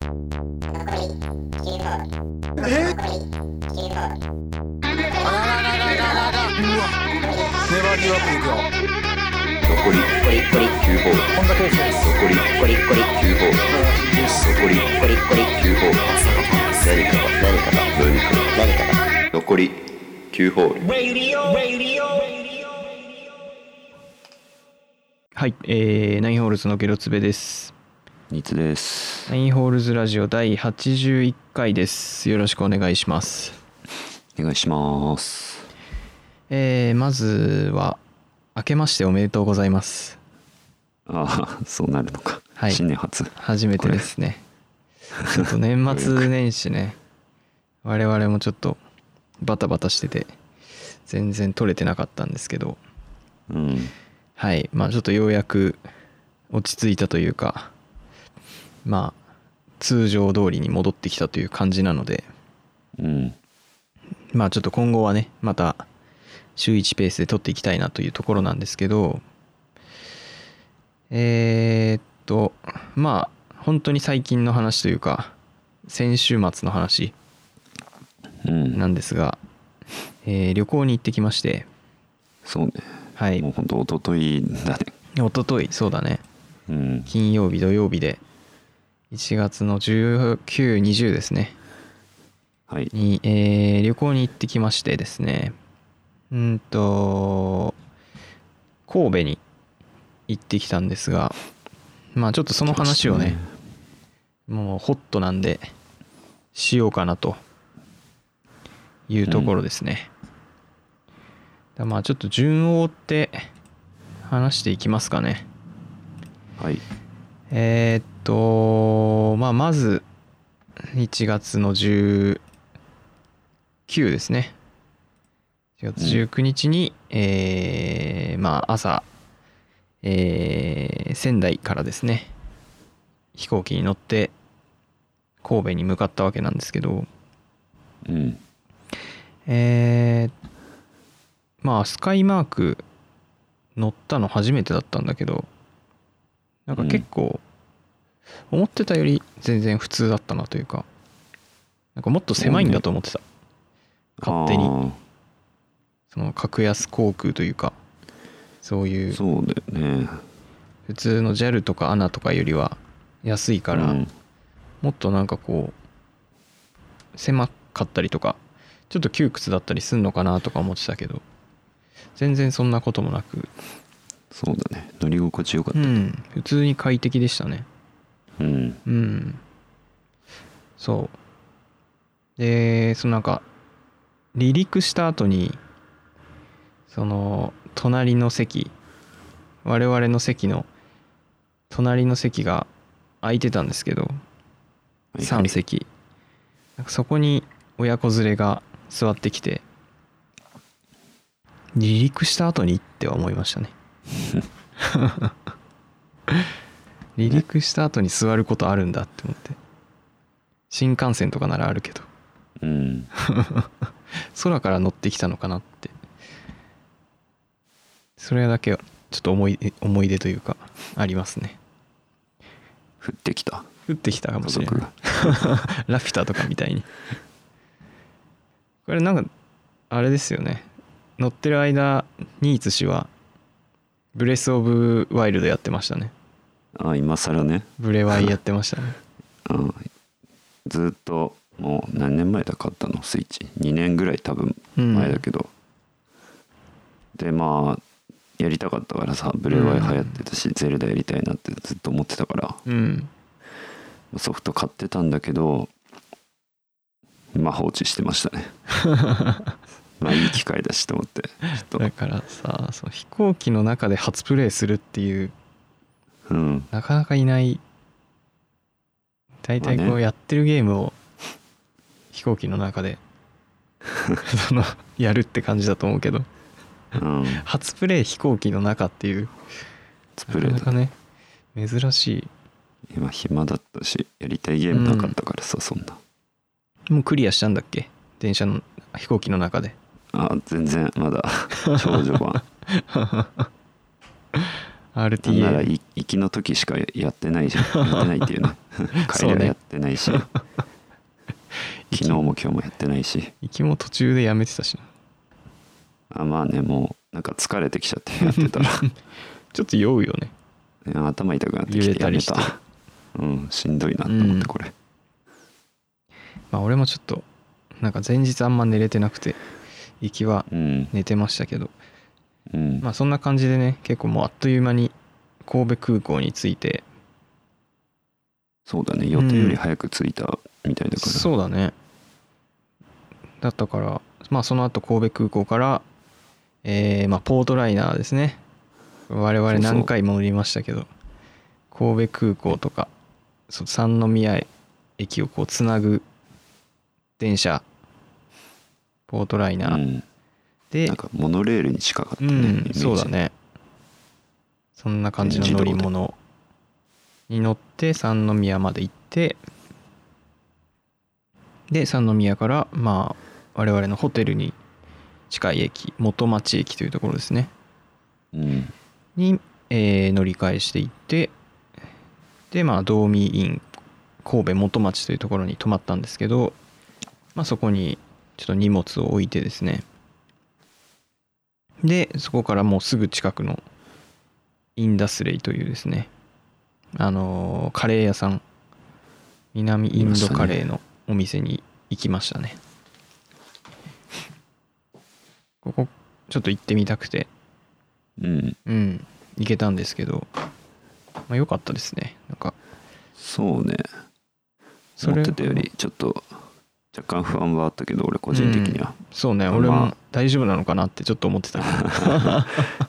粘りよくいくよ残り9ホール本田圭佑です残りコリコリ9ホール残りコリコリ9ホール何かが何かが何かが何かが残り9ホールはい、えー、ナインホールズのゲロツベです。ニツですナインホールズラジオ第81回です。よろしくお願いします。お願いします。えー、まずは、明けましておめでとうございます。ああそうなるのか、はい。新年初。初めてですね。ちょっと年末年始ね、我々もちょっとバタバタしてて、全然撮れてなかったんですけど、うん。はい、まあちょっとようやく落ち着いたというか、まあ通常通りに戻ってきたという感じなので、うん。まあちょっと今後はね、また週1ペースで撮っていきたいなというところなんですけど、えーっと、まあ本当に最近の話というか、先週末の話うん。なんですが、えー旅行に行ってきまして、そうね。はい、もうほんと一昨日だね。一昨日そうだね、うん。金曜日土曜日で1月の1920ですね。はい。に、えー旅行に行ってきましてですね。うんと神戸に行ってきたんですがまあちょっとその話をねもうホットなんでしようかなというところですね、だまあちょっと順を追って話していきますかね。はい。えーっと、まあ、まず、1月の19ですね。1月19日に、えーまあ、朝、えー仙台からですね、飛行機に乗って、神戸に向かったわけなんですけど、うん。えーまあ、スカイマーク乗ったの初めてだったんだけど、なんか結構、思ってたより全然普通だったなというか、なんかもっと狭いんだと思ってた。勝手に、あその格安航空というか、そういーう、そうだよね。普通の JAL とか ANA とかよりは安いから、うん。もっとなんかこう狭かったりとかちょっと窮屈だったりすんのかなとか思ってたけど全然そんなこともなく。そうだね。乗り心地よかったうん。普通に快適でしたねうん。うん。そう。でそのなんか離陸した後にその隣の席我々の席の隣の席が空いてたんですけどはい。はい3席。なんかそこに親子連れが座ってきて離陸した後にっては思いましたね 離陸した後に座ることあるんだって思って。新幹線とかならあるけど。うん。空から乗ってきたのかなって。それだけはちょっと思い出思い出というかありますね。降ってきた。降ってきたかも家しれない。ラピュタとかみたいに。これなんかあれですよね。乗ってる間ニーツ氏はブレス・オブ・ワイルドやってましたねあ今更ね。ブレワイやってましたね。うん。ずっともう何年前だ買ったの？スイッチ。2年ぐらい多分うん。前だけど、でまあやりたかったからさブレワイ流行ってたし、ゼルダやりたいなってずっと思ってたから。うん。ソフト買ってたんだけどまあ放置してましたね。まあいい機会だしと思ってだからさそう飛行機の中で初プレイするっていううん。なかなかいない。大体こうやってるゲームを飛行機の中で そのやるって感じだと思うけど。うん。初プレイ飛行機の中っていうなかなかね珍しい。今暇だったしやりたいゲームなかったからさ、そんな。もうクリアしたんだっけ？電車の飛行機の中で。あ全然まだ。少女版 なんなら RTA い行きの時しかやってないじゃん。やってないっていうね。帰りはやってないし、昨日も今日もやってないし。行きも途中でやめてたしな。あまあねもうなんか疲れてきちゃってやってたら。ちょっと酔うよね。頭痛くなって揺きてやめれたうんしんどいなと思っうん。てこれ、まあ俺もちょっとなんか前日あんま寝れてなくて行きはうん。寝てましたけど。うんまあそんな感じでね結構もうあっという間に神戸空港に着いて。そうだね。予定より早く着いたみたいだから、そうだね。だったからまあその後神戸空港からえーまあポートライナーですね。我々何回も乗りましたけど神戸空港とかそう三宮駅をこうつなぐ電車ポートライナー、うん、でなんかモノレールに近かったうね、イメんそうだね。そんな感じの乗り物に乗って三宮まで行ってで三宮からまあ我々のホテルに近い駅元町駅というところですね。うん。に、えー乗り換えしていってでまあ道民イン神戸元町というところに泊まったんですけど、まあ、そこにちょっと荷物を置いてですねでそこからもうすぐ近くのインダスレイというですねあのーカレー屋さん南インドカレーのお店に行きましたね。ここちょっと行ってみたくて。うん。うん。行けたんですけどまあ良かったですね。なんか。そうね。思ってたよりちょっと若干不安はあったけど俺個人的には、そうねまあ。俺も大丈夫なのかなってちょっと思ってた い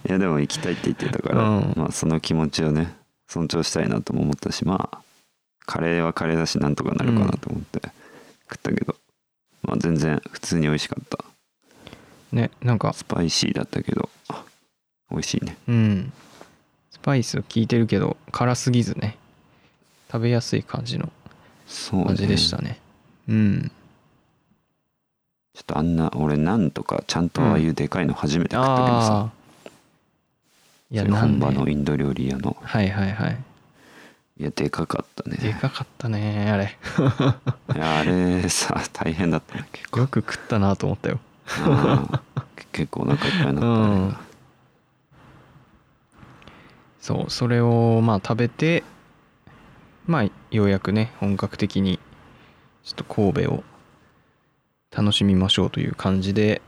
やでも行きたいって言ってたから、うん。まあその気持ちをね尊重したいなとも思ったしまあカレーはカレーだしなんとかなるかなと思って食ったけど、まあ全然普通に美味しかった。ねなんか。スパイシーだったけどあ美味しいね。うん。スパイス効いてるけど辛すぎずね。食べやすい感じのそうね。味でしたね。うんちょっとあんな俺なんとかちゃんとああいうでかいの初めて食ったけどさ、いや本場のインド料理屋の。はいはいはい。いやでかかったね。でかかったねあれ。いやあれさ大変だったね結構。よく食ったなと思ったよ。結構お腹いっぱいになったね、うん。そうそれをまあ食べてまあようやくね本格的にちょっと神戸を楽しみましょうという感じで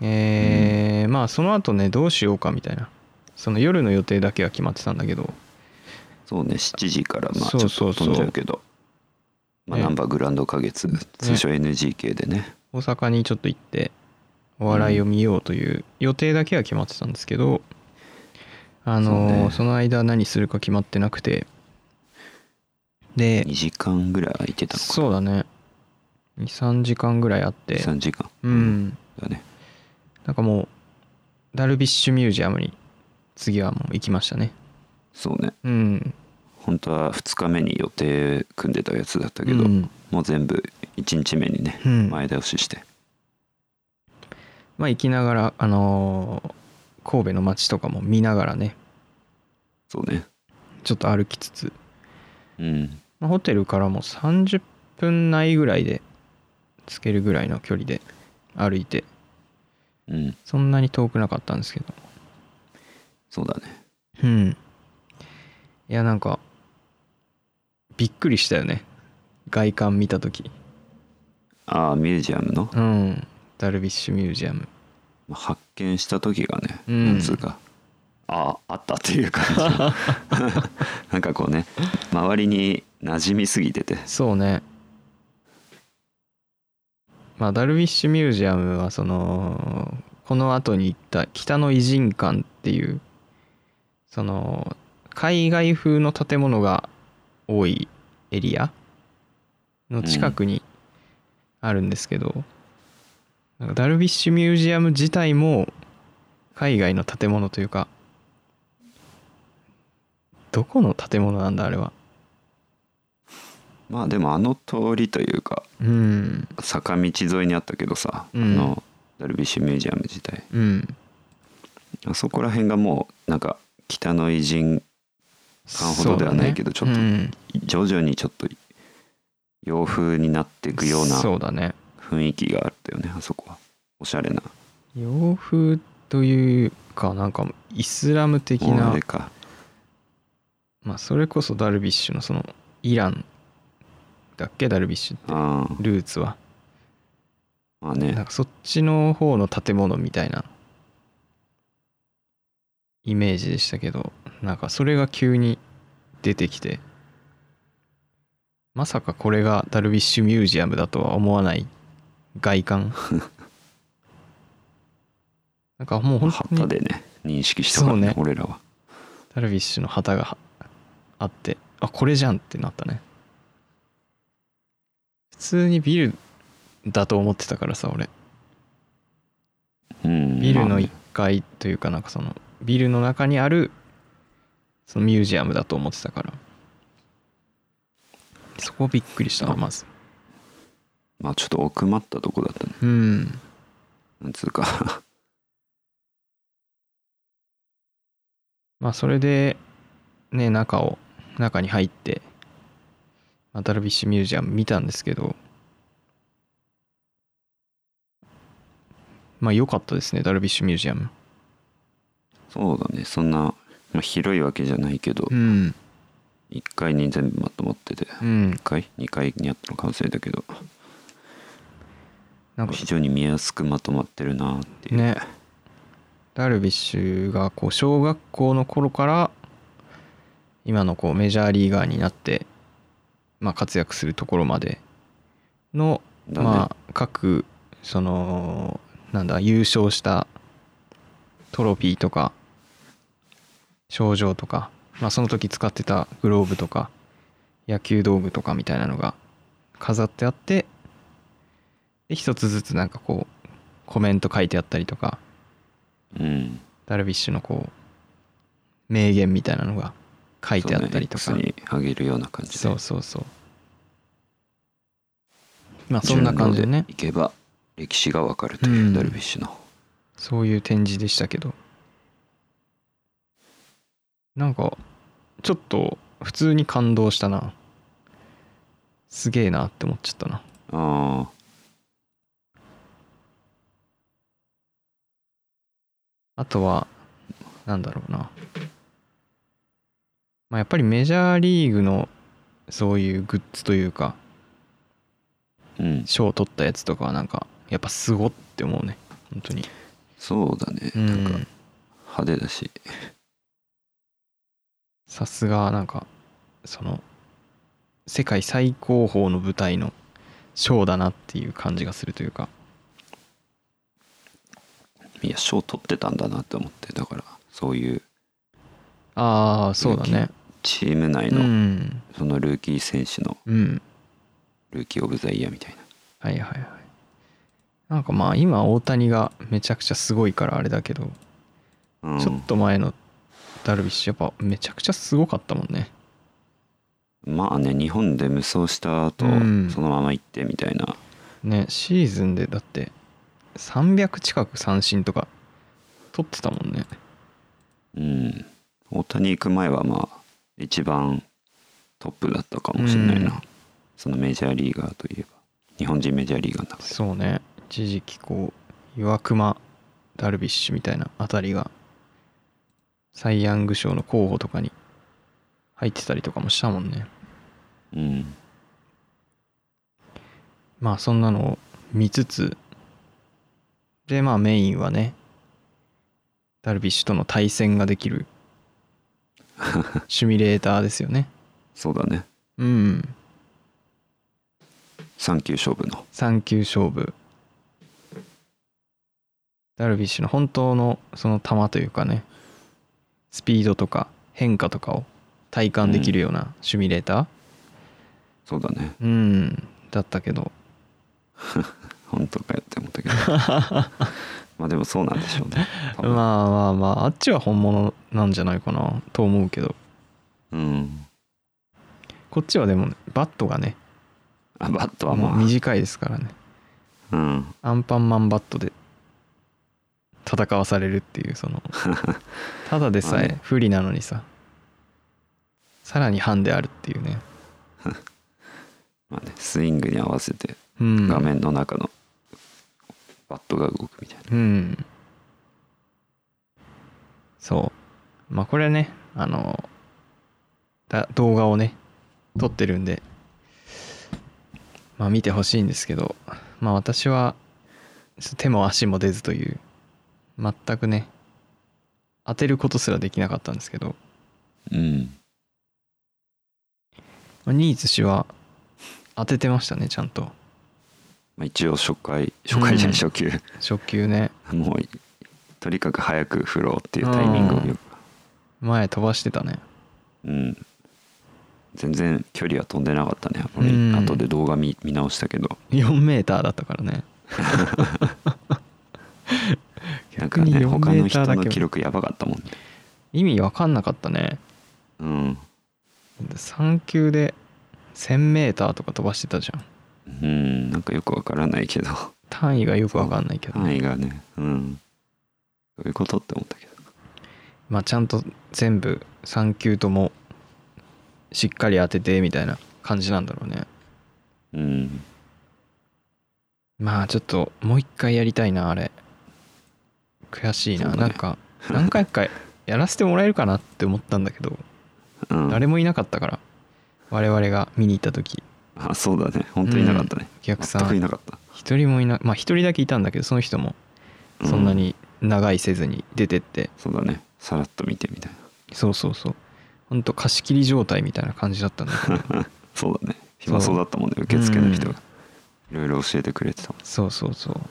えーまあその後ねどうしようかみたいな。その夜の予定だけは決まってたんだけど。そうね7時からまあちょっと飛んじゃうけど。まあね。ナンバーグランド花月通称 NGK でね。大阪にちょっと行ってお笑いを見ようという予定だけは決まってたんですけど、あのそうね。その間何するか決まってなくて。で2時間ぐらい空いてたのかそうだね23時間ぐらいあって。3時間。うん。だね。なんかもうダルビッシュミュージアムに次はもう行きましたね。そうね。うん。本当は2日目に予定組んでたやつだったけど、うん。もう全部1日目にねうん。前倒しして。まあ行きながらあのー神戸の街とかも見ながらね。そうね。ちょっと歩きつつ、うん。まあ、ホテルからも30分内ぐらいで着けるぐらいの距離で歩いてうん。そんなに遠くなかったんですけど。そうだね。うん。いやなんかびっくりしたよね。外観見た時。ああミュージアムの？うん。ダルビッシュミュージアム。まあ発見した時がね、うん。なんつうかあああったっていう感じ なんかこうね周りに馴染みすぎてて。そうねまあダルビッシュミュージアムはそのこの後に行った北の偉人館っていうその海外風の建物が多いエリアの近くにあるんですけど、なんダルビッシュミュージアム自体も海外の建物というかどこの建物なんだあれは？まあでもあの通りというかうん。坂道沿いにあったけどさ、うん。あのダルビッシュミュージアム自体。うん。あそこら辺がもうなんか北の偉人感ほどではないけどちょっとうん。徐々にちょっと洋風になっていくようなそうだね。雰囲気があったよねあそこは。おしゃれな。洋風というかなんかイスラム的なれか。まあそれこそダルビッシュのそのイランだっけ？ダルビッシュって。ルーツは。まあなんねかそっちの方の建物みたいな。イメージでしたけど。なんかそれが急に出てきて。まさかこれがダルビッシュミュージアムだとは思わない外観。なんかもう本当に旗でね認識したからねね。俺らは。ダルビッシュの旗があって。あこれじゃんってなったね普通にビルだと思ってたからさ俺。うん。ビルのまあ1階というかなんかそのビルの中にあるそのミュージアムだと思ってたから。そこびっくりしたなまず。まあちょっと奥まったとこだったね。うん。なんつうか。まあそれでね中を中に入って、まあ、ダルビッシュミュージアム見たんですけどまあ良かったですねダルビッシュミュージアム。そうだね。そんな、まあ、広いわけじゃないけど、うん。1階に全部まとまっててうん。1階2階にあったのか忘れたけどなんか非常に見やすくまとまってるなっていう。ね。ダルビッシュがこう小学校の頃から今のこうメジャーリーガーになって、まあ、活躍するところまでの、まあ各そのなんだ優勝したトロフィーとか賞状とか、まあ、その時使ってたグローブとか野球道具とかみたいなのが飾ってあってで一つずつなんかこうコメント書いてあったりとかうん。ダルビッシュのこう名言みたいなのが書いてあったりとか。ね。あげるような感じで。そうそうそう。まあそんな感じでね。いけば歴史がわかるという、うん。ダルビッシュの。そういう展示でしたけど。なんかちょっと普通に感動したな。すげえなって思っちゃったな。ああとはなんだろうなまあやっぱりメジャーリーグのそういうグッズというかあうん。賞を取ったやつとかはなんかやっぱすごって思うね。本当に。そうだね、うん。なんか派手だし。さすがなんかその世界最高峰の舞台のショーだなっていう感じがするというか。いや賞取ってたんだなって思ってだからそういうああそうだね。チーム内うのん。そのルーキー選手のうん。ルーキー・オブ・ザ・イヤーみたいな。はいはいはい。なんかまあ今大谷がめちゃくちゃすごいからあれだけど、うん。ちょっと前のダルビッシュやっぱめちゃくちゃすごかったもんね。まあね日本で無双した後、うん。そのまま行ってみたいな。ねシーズンでだって300近く三振とか取ってたもんね。うん大谷行く前はまあ一番トップだったかもしれないな、うん。そのメジャーリーガーといえば。日本人メジャーリーガーの中で。そうね。一時期こう岩隈ダルビッシュみたいなあたりがサイ・ヤング賞の候補とかに入ってたりとかもしたもんね。うん。まあそんなのを見つつでまあメインはねダルビッシュとの対戦ができる シミュレーターですよね。そうだね。うん。3球勝負の。3球勝負。ダルビッシュの本当のその球というかねスピードとか変化とかを体感できるようなシミュレーター。そうだね。うん。だったけど。本当かよって思ったけど まあでもそうなんでしょうね。まあまあまああっちは本物なんじゃないかなと思うけど。うん。こっちはでもバットがねあバットはもうま短いですからね。あうん。アンパンマンバットで戦わされるっていうその。ただでさえ不利なのにさ。さらにハンデあるっていうね。まあねスイングに合わせてうん。画面の中のバットが動くみたいな。うん。そう。まあこれねあのだ動画をね撮ってるんでまあ見てほしいんですけどまあ私は手も足も出ずという全くね当てることすらできなかったんですけど。うん。まあニーズ氏は当ててましたねちゃんとまあ、一応初回初回じゃないうん。初球、初球ね。もうとにかく早く振ろうっていうタイミングをよく。前飛ばしてたね。うん。全然距離は飛んでなかったね。後で動画見見直したけど。4メーターだったからね。なんかね4他の人の記録やばかったもんね。意味わかんなかったね。うん。3球で 1000m とか飛ばしてたじゃんうん。なんかよくわからないけど。単位がよくわかんないけど、範囲がね。うん。どういうことって思ったけど。まあちゃんと全部3球ともしっかり当ててみたいな感じなんだろうね。うん。まあちょっともう一回やりたいなあれ。悔しいな、ね。なんか何回かやらせてもらえるかなって思ったんだけど。うん。誰もいなかったから。我々が見に行った時あそうだね。本当にいなかったね、お客さ全くいんなかった。一人もいなまあ一人だけいたんだけどその人もうそんなに長いせずに出てって、そうだね。さらっと見てみたいそうそうそう。ほんと貸し切り状態みたいな感じだったんだけど。な そうだね。暇そうだったもんね受付の人うがいろいろ教えてくれてたもんそうそうそう。だか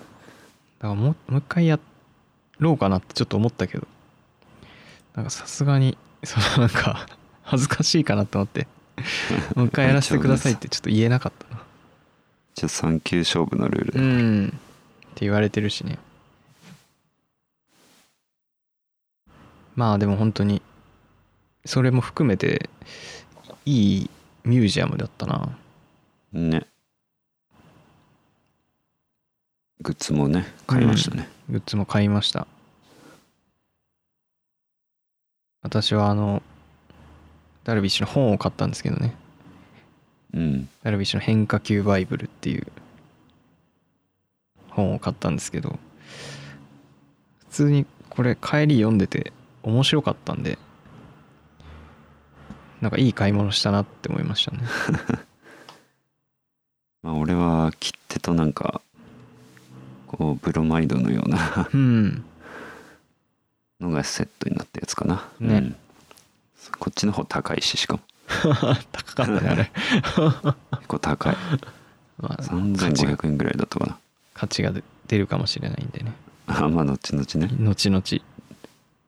らもうもう一回やろうかなってちょっと思ったけど。なんかさすがにそのなんか恥ずかしいかなと思って もう一回やらせてくださいってちょっと言えなかったな。一応3球勝負のルールだ、うん。って言われてるしね。まあでも本当にそれも含めていいミュージアムだったな。ね。グッズもね買いましたね、グッズも買いました。私はあのダルビッシュの本を買ったんですけどね。うん。ダルビッシュの変化球バイブルっていう本を買ったんですけど普通にこれ帰り読んでて面白かったんでなんかいい買い物したなって思いましたね。まあ俺は切手となんかこうブロマイドのようなうん。のがセットになったやつかな。ね。うんこっちの方高いししかも。高かったね。あれ、結構高い。まあ、価値が3500円ぐらいだったかな。価値が出るかもしれないんでね。あまあ後々ね。後々。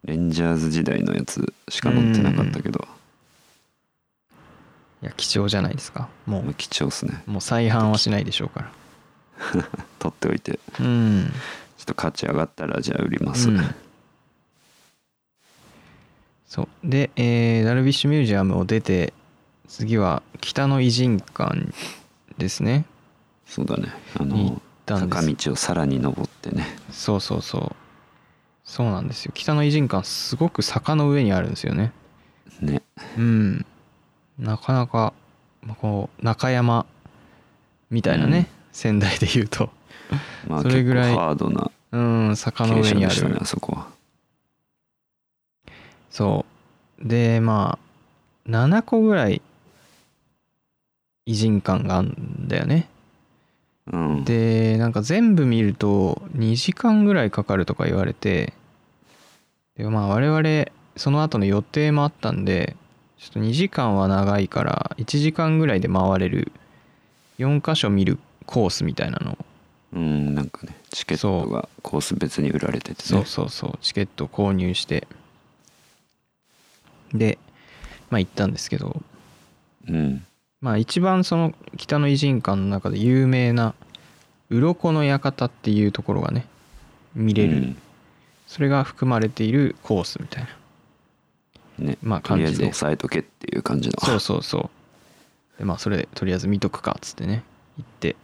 レンジャーズ時代のやつしか載ってなかったけど。いや貴重じゃないですか。もまあ貴重っすね。うもう再販はしないでしょうから。取っておいて。うん。ちょっと価値上がったらじゃあ売ります、うんそう。で、えーダルビッシュミュージアムを出て次は北の偉人館ですね。そうだね。あの坂道をさらに登ってね。そうそうそう。そうなんですよ。北の偉人館すごく坂の上にあるんですよね。ね。うん。なかなかまあこう中山みたいなね、うん。仙台で言うと。まあそれぐらいハードなうん坂の傾上にある。ねあそこはそう。でまあ7個ぐらい偉人館があるんだよね。うん。でなんか全部見ると2時間ぐらいかかるとか言われてでまあ我々その後の予定もあったんでちょっと2時間は長いから1時間ぐらいで回れる4箇所見るコースみたいなの。をうんなんかねチケットがコース別に売られててね。そうそうそう。チケットを購入してでまあ行ったんですけど。うん。まあ一番その北の偉人館の中で有名な鱗の館っていうところがね見れる、うん。それが含まれているコースみたいな。ね。まあとりあえず感じで押さえとけっていう感じの。そうそうそう。でまあそれとりあえず見とくかっつってね行って。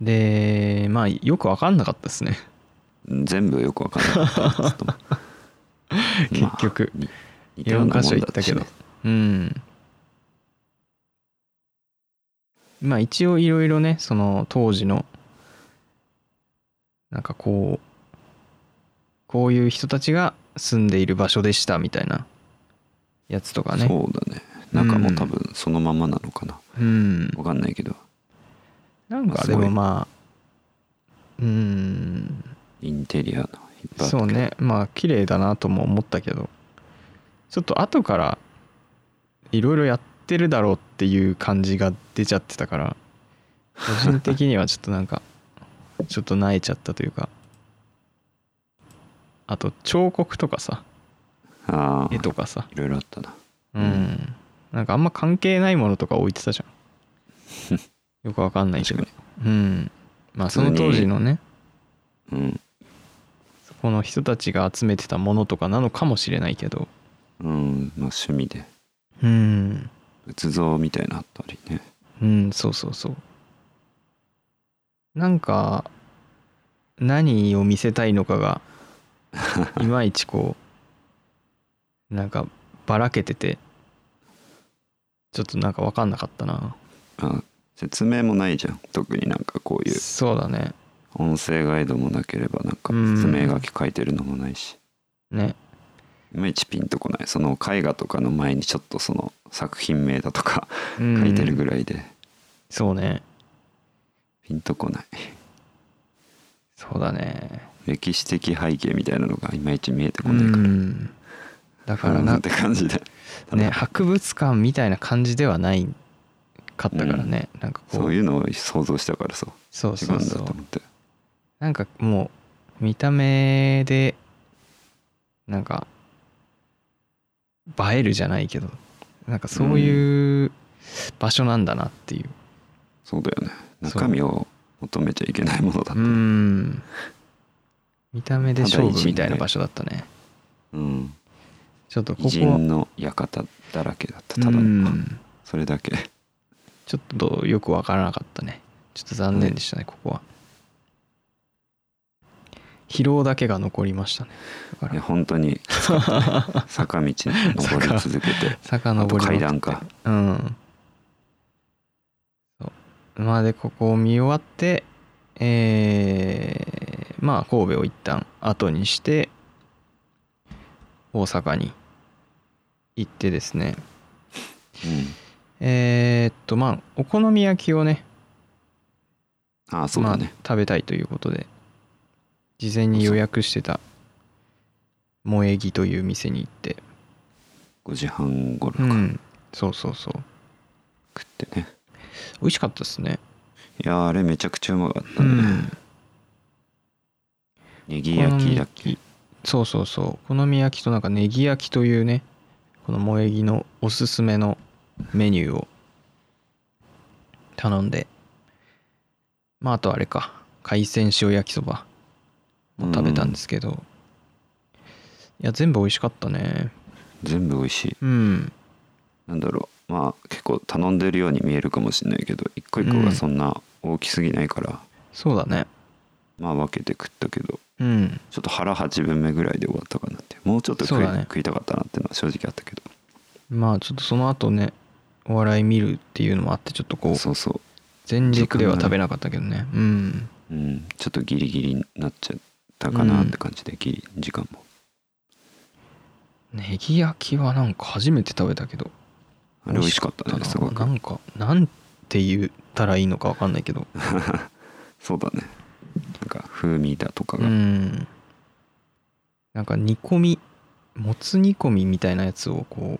でまあよく分かんなかったですね。全部よくわかんなかった 結局。まあに似たよう4なもん箇所行ったけど。うん。まあ一応いろいろねその当時のなんかこうこういう人たちが住んでいる場所でしたみたいなやつとかね。そうだね。中も多分そのままなのかな、うん。わかんないけど。なんかでもまあうん。インテリアのそうね。まあ綺麗だなとも思ったけど。ちょっと後からいろいろやってるだろうっていう感じが出ちゃってたから個人的にはちょっとなんか ちょっと萎えちゃったというか。あと彫刻とかさ絵とかさ。いろいろあったな。うん。なんかあんま関係ないものとか置いてたじゃん。よくわかんないけど。確うん。まあその当時のね。うん。そこの人たちが集めてたものとかなのかもしれないけど。うんまあ趣味で。うん。仏像みたいなのあったりね。うんそうそうそう。なんか何を見せたいのかが いまいちこうなんかばらけててちょっとなんか分かんなかったな。あ説明もないじゃん。特になんかこういう。そうだね音声ガイドもなければなんか説明書き書いてるのもないし。ね。いまいちピンとこない。その絵画とかの前にちょっとその作品名だとかうん。書いてるぐらいで。そうね。ピンとこない。そうだね。歴史的背景みたいなのがいまいち見えてこうないから。ん。だからうんなって感じで。ね博物館みたいな感じではないかったからね、なんかこう。そういうのを想像したからさそう。違うんだそう。そうと思ってなんかもう見た目でなんか映えるじゃないけどなんかそういう場所なんだなっていう。そうだよね。中身を求めちゃいけないものだったうねん。見た目で勝負みたいな場所だったね。うん。ちょっとこ偉こは人の館だらけだった。うただの。ん。それだけ。ちょっとよくわからなかったね。ちょっと残念でしたね、ここは疲労だけが残りましたね。本当に。坂道に登り続けて。坂登り階段か。うん。そう。まあでここを見終わってえーまあ神戸を一旦後にして大阪に行ってですね。えーっとまあお好み焼きをねうんああそうだね。まあ、食べたいということで事前に予約してた。萌え木という店に行って。5時半頃か。うん。そうそうそう。食ってね。美味しかったですね。いやーあれめちゃくちゃうまかったね。うん。ネギ焼きだっけ？そうそうそう。好み焼きとなんかネギ焼きというねこの萌え木のおすすめのメニューを頼んで。まああとあれか。海鮮塩焼きそばも食べたんですけど、いや全部美味しかったね。全部美味しい。うん。なんだろう。まあ結構頼んでるように見えるかもしれないけど一個一個がそんな大きすぎないから、そうだね。まあ分けて食ったけど。うん。ちょっと腹8分目ぐらいで終わったかなってもうちょっと食い,、ね。食いたかったなっていうのは正直あったけど。まあちょっとその後ねお笑い見るっていうのもあってちょっとこうそうそ全軸では食べなかったけどね。うん。う、うん、ちょっとギリギリになっちゃったかなって感じで、ギリ時間も。ネギ焼きはなんか初めて食べたけど。あれ美味しかったねな。すごく。なんかなんて言ったらいいのか分かんないけど。そうだね。なんか風味だとかうが、ん。なんか煮込みもつ煮込みみたいなやつをこ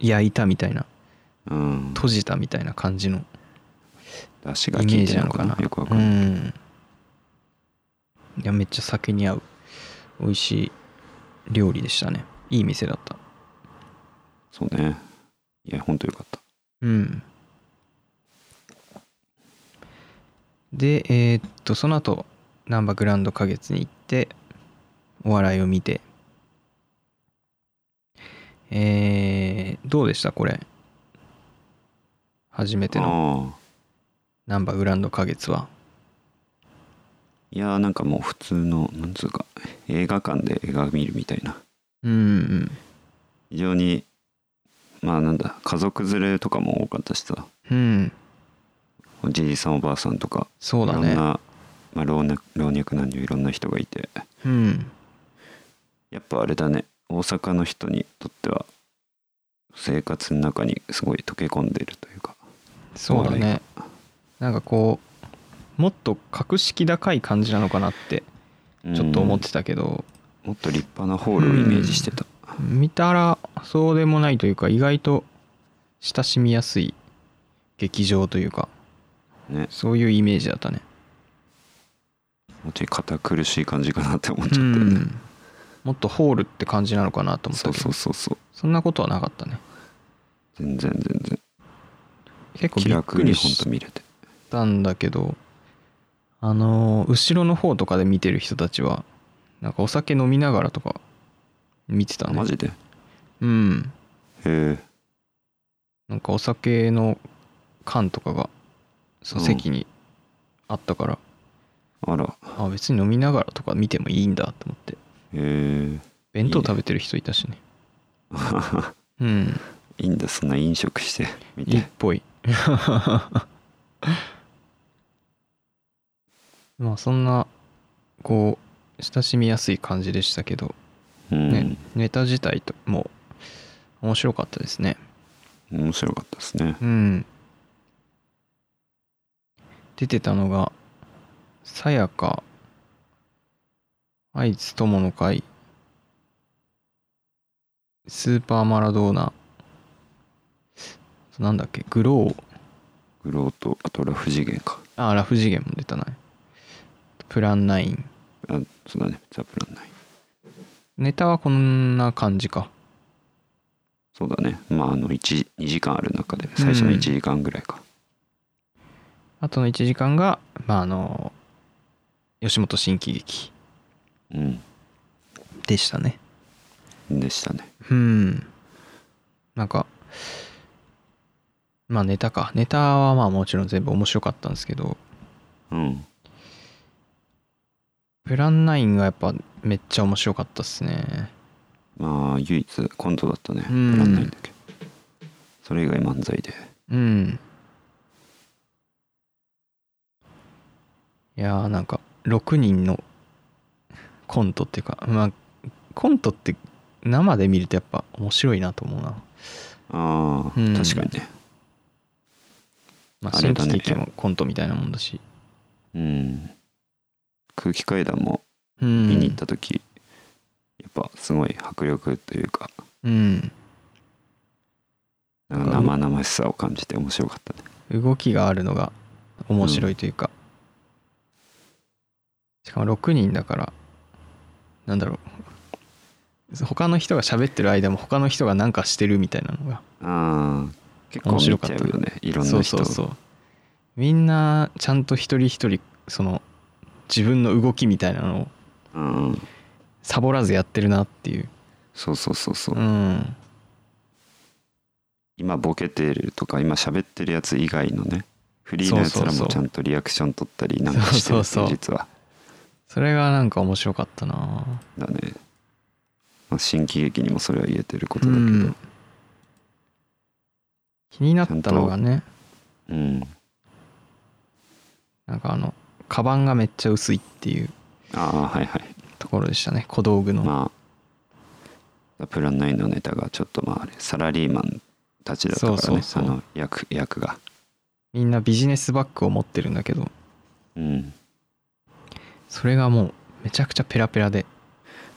う焼いたみたいな。うん、閉じたみたいな感じの。出汁がイメージなのかな。なよくわかうんない、んいやめっちゃ酒に合う。美味しい料理でしたね。いい店だった。そうね。いやほんとよかった。うん。でえーっとその後難波グランド花月に行ってお笑いを見て。えー、どうでした？これ。初めての。あナンバーグランド花月はいやーなんかもう普通のなんつうか映画館で映画見るみたいな。うんうん非常にまあなんだ家族連れとかも多かったしさ。うん。おじいさんおばあさんとかそうだね。いろんな、まあ、老若老若男女いろんな人がいて。うん。やっぱあれだね大阪の人にとっては生活の中にすごい溶け込んでるというか。そうだね。なんかこうもっと格式高い感じなのかなってちょっと思ってたけど、もっと立派なホールをイメージしてた、見たらそうでもないというか意外と親しみやすい劇場というかね。そういうイメージだったね。もうちょい堅苦しい感じかなって思っちゃったうよね、ん。もっとホールって感じなのかなと思ったそうけどそうそうそうそんなことはなかったね。全然全然。結構びっ気楽くりしにほんと見れて。たんだけどあのー後ろの方とかで見てる人たちはなんかお酒飲みながらとか見てたね。あマジで？へうん。え。なんかお酒の缶とかがそのうん。席にあったから、あら。あ別に飲みながらとか見てもいいんだと思って。へえ。弁当食べてる人いたしね。うん。いいんだそんな飲食して。みいいってぽいまあそんなこう親しみやすい感じでしたけど、うん、ねネタ自体とも面白かったですね。面白かったですね。うん。出てたのがさやか愛知友の会スーパーマラドーナなんだっけグロー。グローとあとラフ次元か。あラフ次元も出たなプラン9あそうだね。ザプランないネタはこんな感じか。そうだね。まああの12時間ある中で最初の1時間ぐらいか、あとの1時間がまああの吉本新喜劇。うん。でしたね。でしたね。うん。なんかまあネタか。ネタはまあもちろん全部面白かったんですけど。うんプラン9がやっぱめっちゃ面白かったっすね。まあ唯一コントだったね。うん。プランだけ。どそれ以外漫才で。うん。いやーなんか6人のコントっていうかまあコントって生で見るとやっぱ面白いなと思うな。ああ、うん。確かにね。まあ新あれだね。喜劇もコントみたいなもんだし。うん空気階段もうん。見に行った時、やっぱすごい迫力というかうん。なんか生々しさを感じて面白かったね。動きがあるのが面白いというか、しかも6人だからなんだろう。他の人が喋ってる間も他の人が何かしてるみたいなのがああ結構面見白かった。よねいろんそうな人そうそう。みんなちゃんと一人一人その自分の動きみたいなのをうん。サボらずやってるなっていう。そうそうそうそう、うん。今ボケてるとか今喋ってるやつ以外のねフリーのやつらもちゃんとリアクション取ったりなんかしてるってそうそうそう。実は。それがなんか面白かったな。だね、まあ、新喜劇にもそれは言えてることだけど。うん。気になったのがね。うん、なんかあのカバンがめっちゃ薄いっていうああはいはい。ところでしたね小道具の、まあプラン9のネタがちょっとまああれサラリーマンたちだったからねそうそうの役役が。みんなビジネスバッグを持ってるんだけど。うん。それがもうめちゃくちゃペラペラで。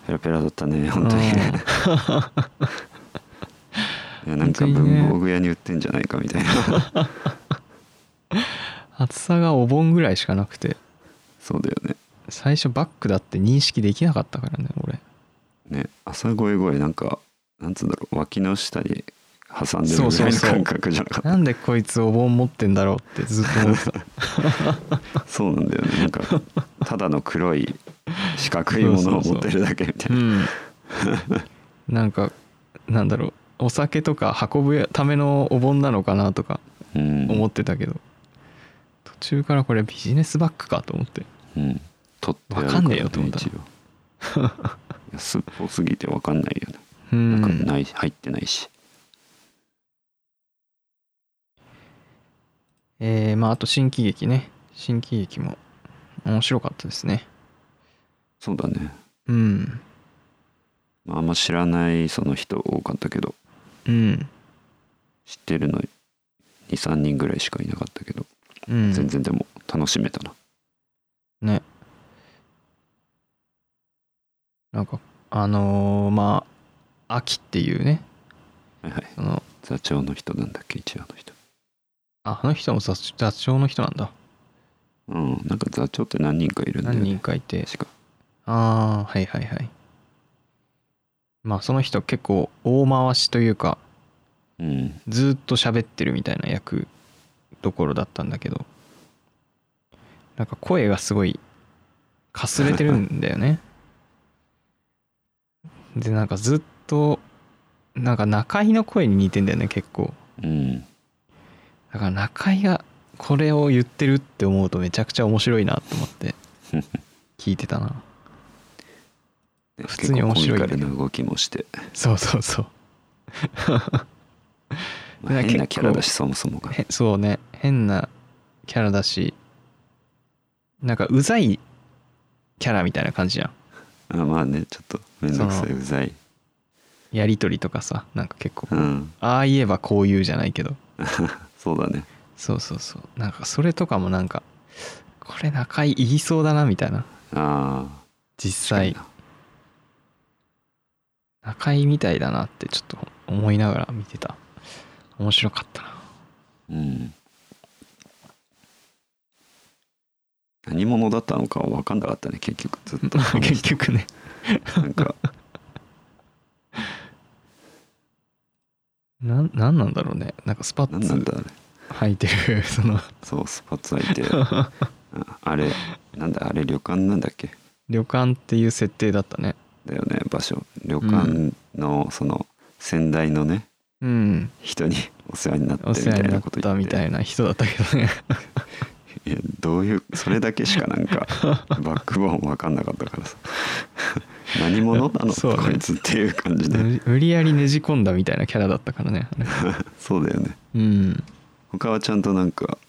ペラペラだったね本当に。なんか文房具屋に売ってんじゃないかみたいな 厚さがお盆ぐらいしかなくて。そうだよね。最初バッグだって認識できなかったからね俺。ね朝声声なんかなんつうんだろう脇の下に挟んでるそうぐらいのそうそう感覚じゃなかった。なんでこいつお盆持ってんだろうってずっと思ってた。そうなんだよね。なんかただの黒い四角いものを持ってるだけみたいな。うん。なんかなんだろうお酒とか運ぶためのお盆なのかなとかうん。思ってたけど、と中からこれビジネスバッグかと思って。うん。取ってわかんねえよと思った。っぽすぎてわかんないよね。うなんかんない入ってないし。えー、まああと新喜劇ね。新喜劇も面白かったですね。そうだね。うん。まああんま知らないその人多かったけど。うん。知ってるの23人ぐらいしかいなかったけど、うん。全然でも楽しめたな。ね。なんかあのーまあ秋っていうね。はいはい。その座長の人なんだっけ？一応の人。ああの人も座座長の人なんだ。うん。なんか座長って何人かいるんだよ何ね人かいて。ああはいはいはい。まあその人結構大回しというかうん。ずーっと喋ってるみたいな役どころだったんだけどなんか声がすごいかすれてるんだよね。でなんかずっとなんか中居の声に似てんだよね結構。うん。だから中居がこれを言ってるって思うとめちゃくちゃ面白いなと思って 聞いてたな。で普通に面白いね結構コミカルな動きもして、そうそうそうまあ変なキャラだしそもそもが。へそうね。変なキャラだしなんかうざいキャラみたいな感じじゃん。あまあねちょっとめんどくさいうざい。やり取りとかさなんか結構。こう、うん。ああ言えばこう言うじゃないけど。そうだね。そうそうそう。なんかそれとかもなんかこれ中居言いそうだなみたいな。ああ。実際。中居みたいだなってちょっと思いながら見てた面白かったな。うん。何者だったのかは分かんなかったね結局ずっと。結局ね。なんか。なんなんなんだろうね。なんかスパッなんだあれ履いてる その。そうスパッツ履いて。ああれなんだあれ旅館なんだっけ？旅館っていう設定だったね。だよね場所。旅館のその先代のねうん。人にお世話になっておみたいなこと言って。たみたいな人だったけどねいやどういうそれだけしかなんか バックボーン分かんなかったからさ。何者なの、そうねこいつっていう感じで。無理無理やりねじ込んだみたいなキャラだったからね。そうだよね。うん。他はちゃんとなんか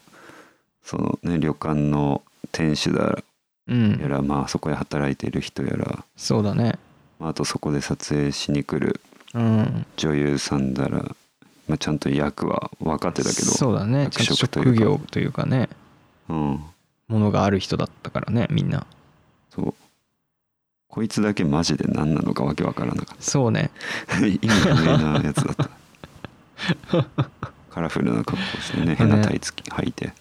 そのね旅館の店主だうん。やらまあそこで働いている人やら、そうだね。まあ、あとそこで撮影しに来るうん女優さんだら、まあ、ちゃんと役は分かってたけどそうだね。職というか。職業というかね。うん。ものがある人だったからねみんな。そう。こいつだけマジで何なのかわけわからなかっそうね。た 意味不明なやつだった。カラフルな格好してね変なタイツ履いて、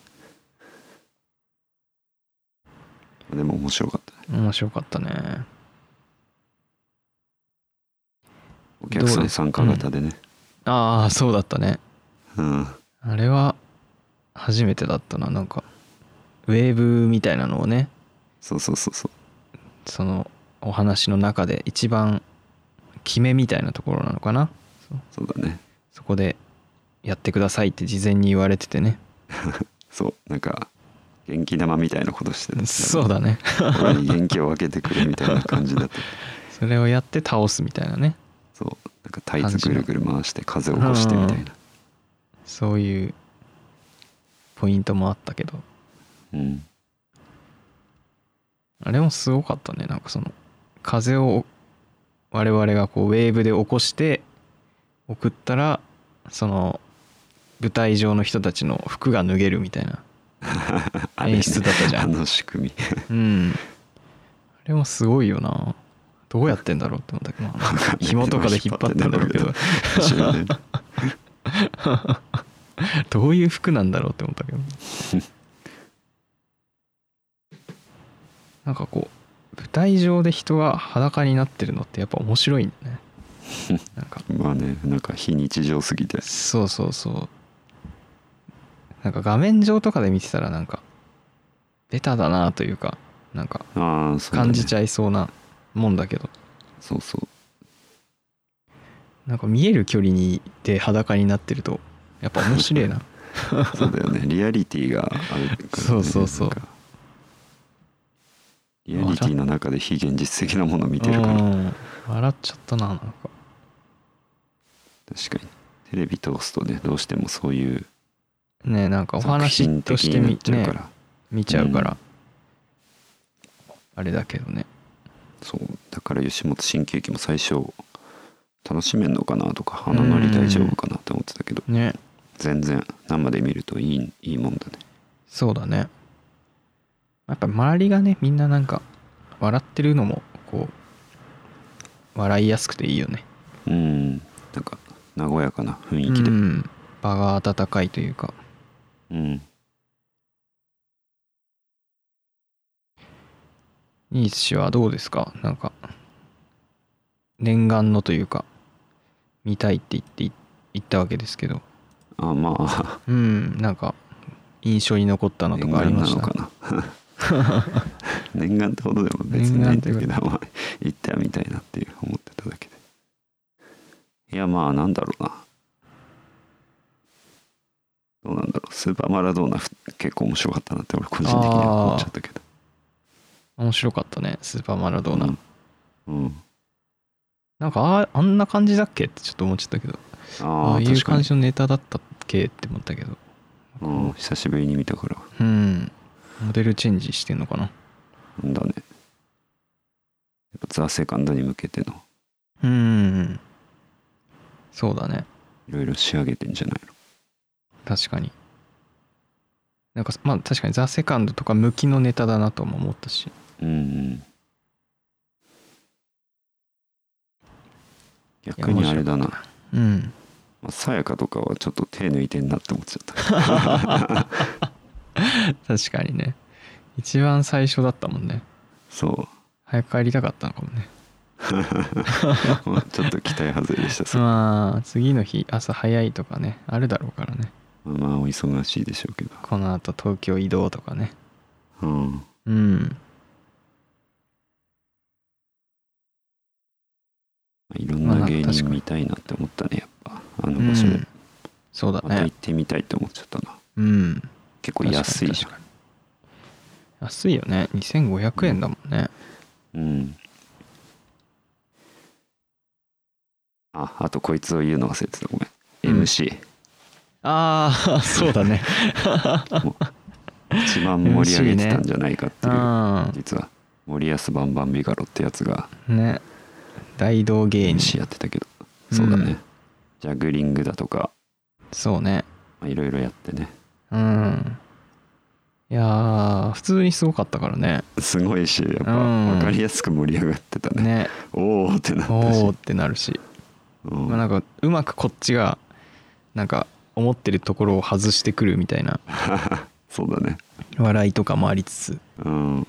でも面白かった。ね面白かったねお客さん参加型でね。ああそうだったね。うん。あれは初めてだったな。なんかウェーブみたいなのをね。そうそうそうそう。そのお話の中で一番決めみたいなところなのかな？そうだね。そこでやってくださいって事前に言われててね。そう。なんか元気玉みたいなことしてたそうだね。元気を分けてくれみたいな感じだった。それをやって倒すみたいなねそうなんかタイツぐるぐる回して風を起こしてみたいな。そういうポイントもあったけど。うん。あれもすごかったね。なんかその風を我々がこうウェーブで起こして送ったらその舞台上の人たちの服が脱げるみたいな。演出だったじゃん。あの仕組み。うん。あれもすごいよなどうやってんだろうって思ったけど、まあ、紐とかで引っ張ってんだろうけど。どういう服なんだろうって思ったけど。なんかこう舞台上で人が裸になってるのってやっぱ面白いんだね。なんか。まあねなんか非日常すぎて。そうそうそう。なんか画面上とかで見てたらなんかベタだなというかなんか感じちゃいそうなもんだけど。そうそう。なんか見える距離にで裸になってるとやっぱ面白いな。そうだよね。リアリティがあるから、ね、そうそうそう。リアリティの中で非現実的なものを見てるから。うん。笑っちゃったななんか。確かに。テレビ通すとねどうしてもそういうねなんかお作話品としてみ的になっちゃうねから、見ちゃうから、あれだけどねそうだから吉本新喜劇も最初楽しめんのかなとか鼻のり大丈夫かなって思ってたけどね。全然生で見るといいいいもんだね。そうだね。やっぱ周りがねみんななんか笑ってるのもこう笑いやすくていいよね。うん。なんか和やかな雰囲気で。うん。場が温かいというか。うんニース氏はどうですか？なんか念願のというか見たいって言ってい言ったわけですけど。あまあ。うんなんか印象に残ったのとかありました？かな？念願ってほどでも別にないんだけどまあ行ったみたいなっていう思ってただけで。いやまあなんだろうな。どうなんだろう。スーパーマラドーナふ結構面白かったなって俺個人的には思っちゃったけど面白かったねスーパーマラドーナ、うん。うん。なんかああんな感じだっけ？ってちょっと思っちゃったけど。ああいう感じのネタだったっけって思ったけど。うん久しぶりに見たから。うん。モデルチェンジしてんのかな？だね。やっぱザ・セカンドに向けての。うん。そうだね。いろいろ仕上げてんじゃないの？確かに。なんかまあ確かに「ザ・セカンドとか向きのネタだなとも思ったしうんうん。逆にあれだな。うん。まあさやかとかはちょっと手抜いてんなって思っちゃった。確かにね。一番最初だったもんね。そ早く帰りたかったのかもね。う まあちょっと期待外れでした。まあ次の日朝早いとかねあるだろうからね。まあお忙しいでしょうけど。このあと東京移動とかね。うん。うんいろんまあな芸確かに人見たいなって思ったねやっぱ。あの場所。で、うんそうだね。また行ってみたいって思っちゃったな。うん。結構安いじゃん。安いよね。2500円だもんね。うん。ああとこいつを言うの忘れてた。ごめん、うん。MC ああ そうだね。一番盛り上げてたんじゃないかっていう、う実は森保バンバンビガロってやつがんね。大道芸人。やってたけどそうだね、うん。ジャグリングだとか。そうね。まあいろいろやってね。うん。いやー普通にすごかったからね。すごいしやっぱうん。分かりやすく盛り上がってたね、ね。おおってなったし。おおってなるし、うん。まあ、なんかうまくこっちがなんか思ってるところを外してくるみたいな。そうだね。笑いとかもありつつ。うん。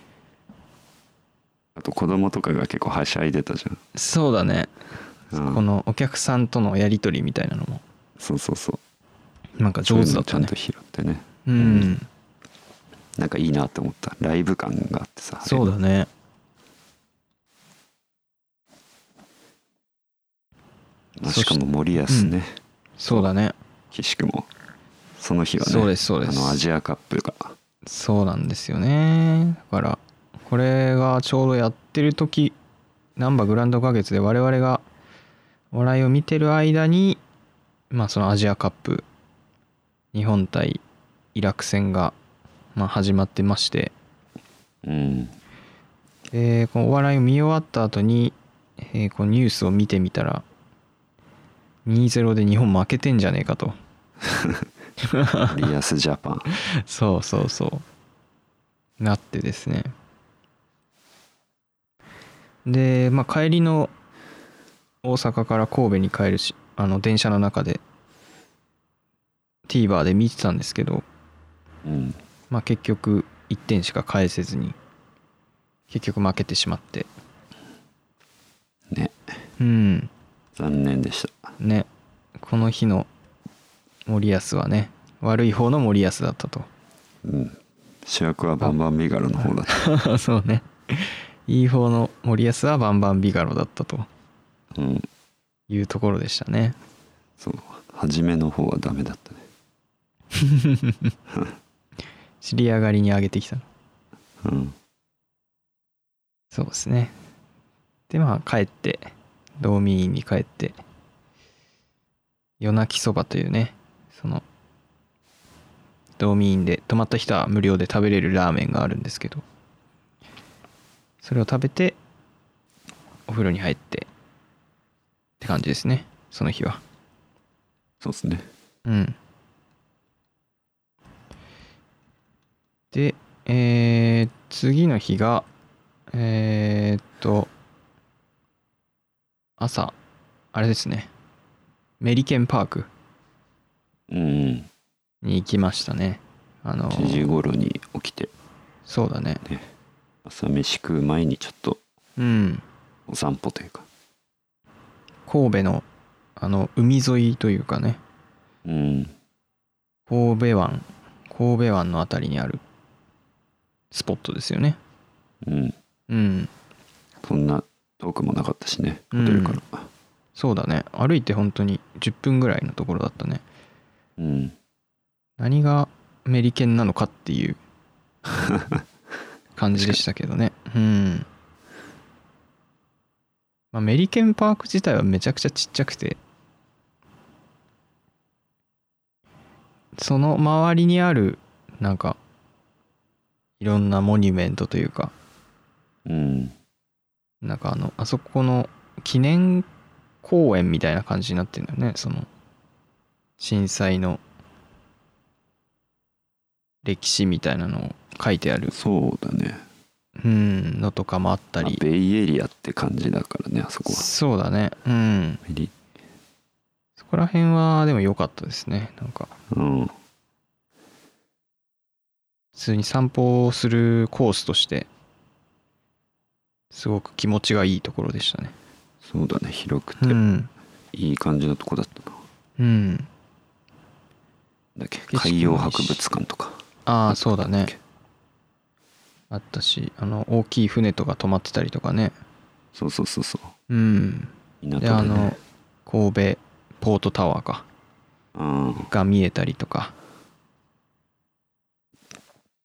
あと子供とかが結構はしゃいでたじそうだね、ゃん、うん。このお客さんとのやり取りみたいなのもそうそうそう。なんか上手だったね。ちゃんと拾ってね。うん、なんかいいなって思った。ライブ感があってさそうだね。まあしかも森保ね、そうだね。岸くも。その日はねそうですそうです。あのアジアカップが。そうなんですよね。だからこれがちょうどやってる時難波グランド花月で我々がお笑いを見てる間にまあそのアジアカップ日本対イラク戦がまあ始まってまして。うん。でこのお笑いを見終わった後に、えーこのニュースを見てみたら2-0で日本負けてんじゃねえかと。リアスジャパン。そうそうそう。なってですね。でまあ帰りの大阪から神戸に帰るしあの電車の中で TVer で見てたんですけどうん。まあ結局1点しか返せずに結局負けてしまって。ね。うん。残念でした。ね。この日の森保はね悪い方の森保だったと。うん。主役はバンバンビガロの方だった。そうね。いい方の森保はバンバンビガロだったとうん。いうところでしたね。そう。初めの方はダメだったね。尻上がりに上げてきたの。うん。そうですね。でまあ帰って道民院に帰って夜泣きそばというねその道民院で泊まった人は無料で食べれるラーメンがあるんですけどそれを食べてお風呂に入ってって感じですね。その日は。そうですね。うん。でえー、次の日がえー、っと朝あれですね。メリケンパーク。うんに行きましたね。あの1時頃に起きて。そうだね。朝飯食う前にちょっとうん。お散歩というか神戸のあの海沿いというかね。うん。神戸湾神戸湾のあたりにあるスポットですよね。うん。うん。そんな遠くもなかったしねホテルから。そうだね。歩いて本当に10分ぐらいのところだったね。うん。何がメリケンなのかっていう感じでしたけどね。うんまあメリケンパーク自体はめちゃくちゃちっちゃくて。その周りにあるなんかいろんなモニュメントというか。うん。なんかあのあそこの記念公園みたいな感じになってるんだよね。その震災の歴史みたいなのを書いてある。そうだねうんのとかもあったまありベイエリアって感じだからねあそこは。そうだね。うん。そこら辺はでも良かったですねなんか。うん。普通に散歩をするコースとしてすごく気持ちがいいところでしたね。そうだね広くて。うん。いい感じのとこだったな。うん。だっけ海洋博物館とか。ああそうだねあったしあの大きい船とか止まってたりとかね。そうそうそうそう。うん。港であの神戸ポートタワーか。うん。が見えたりとか。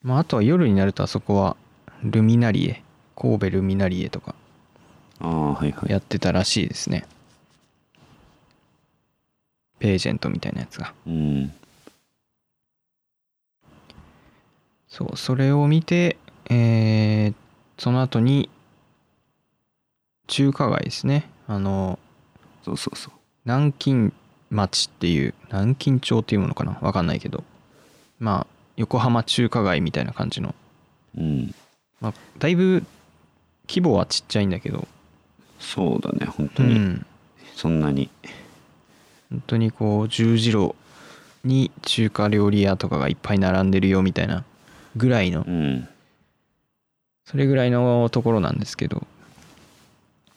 まああとは夜になるとあそこはルミナリエ。神戸ルミナリエとか。ああはいはい。やってたらしいですね。ページェントみたいなやつが。うん。そうそれを見てえーその後に中華街ですね。あのそうそうそう。南京町っていう南京町っていうものかな？わかんないけど。まあ横浜中華街みたいな感じの、うん。まあ、だいぶ規模はちっちゃいんだけど。そうだね本う当に。ん。そんなに。本当にこう十字路に中華料理屋とかがいっぱい並んでるよみたいなぐらいのうんそれぐらいのところなんですけど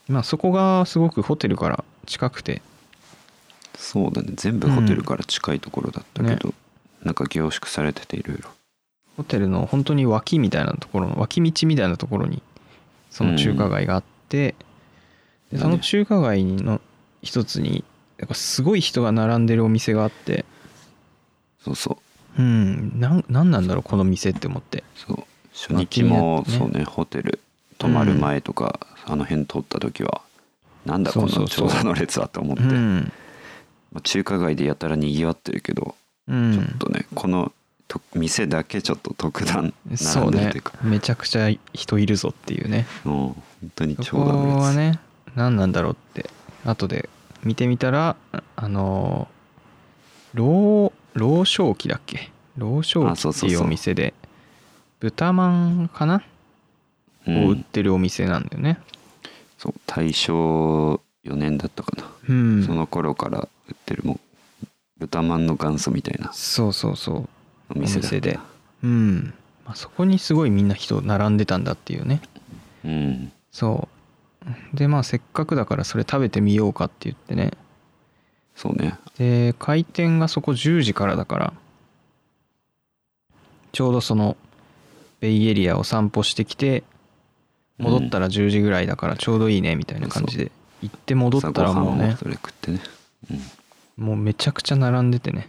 まあそこがすごくホテルから近くて。そうだね。全部ホテルから近いところだったけど、なんか凝縮されてていろいろホテルの本当に脇みたいなところの脇道みたいなところにその中華街があって、でだね。その中華街の一つになんかすごい人が並んでるお店があって。そうそう。うん。なんなんなんだろうこの店って思って。そう初日もそうねホテル泊まる前とか、あの辺通った時はなんだこのそうそう。そう長蛇の列はと思って、うん、まあ中華街でやたらにぎわってるけど、うん、ちょっとねこのと店だけちょっと特段そうね並んでるというか。めちゃくちゃ人いるぞっていうね。うん。本当にそこ長蛇の列はね何なんだろうって。後で見てみたらあの老老少期だっけ？老少期っていうそうそうお店で豚まんかな、うん。を売ってるお店なんだよね。そう大正4年だったかな、うん。その頃から売ってるもう豚まんの元祖みたいなそうそうそう。お店で。うん、まあ、そこにすごいみんな人並んでたんだっていうね。うん。そう。でまあせっかくだからそれ食べてみようかって言ってね。そうね。で開店がそこ10時からだからちょうどそのベイエリアを散歩してきて戻ったら10時ぐらいだからちょうどいいねみたいな感じで行って戻ったらもうねそれ食ってね。うん。もうめちゃくちゃ並んでてね。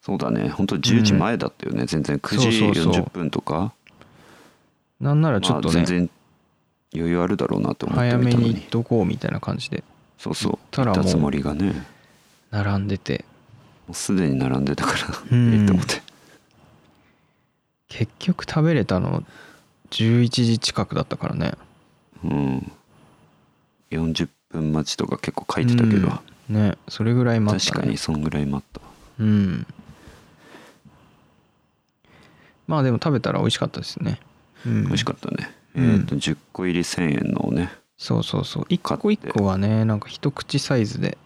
そうだね。本当10時前だったよね、全然9時そうそうそう。40分とか。なんならちょっとね、まあ、全然余裕あるだろうなと思って早めにに行っとこうみたいな感じで。そうそう。たらもうつもりがね。も並んでて。うすでに並んでたから。うん。い いと思って結局食べれたの11時近くだったからね。うん。40分待ちとか結構書いてたけど、うん。ね。それぐらい待った、ね、確かにそんぐらい待った。うん。まあでも食べたら美味しかったですね、うん、美味しかったね、うん。えっ、と10個入り1000円のをね。そうそうそう。一買って個一個がねなんか一口サイズで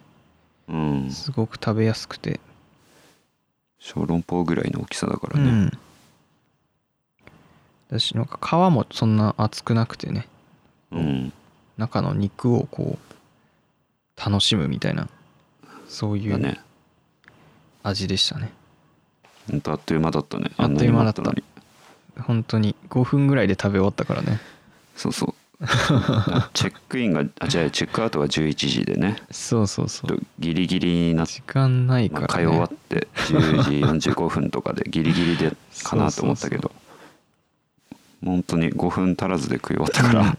うん。すごく食べやすくて。小籠包ぐらいの大きさだからね、うん私なんか皮もそんな厚くなくてね。うん。中の肉をこう楽しむみたいなそういうだね。味でしたね。ほんとあっという間だったね。あっという間だった。あんなに待のに。本当に。5分ぐらいで食べ終わったからね。そうそう。チェックインがあじゃあチェックアウトが11時でね。そうそうそう。ちょっとギリギリになって、時間ないかまあ、ら、ね。買い終わって10時45分とかでギリギリでかなと思ったけど本当に5分足らずで食い終わったから、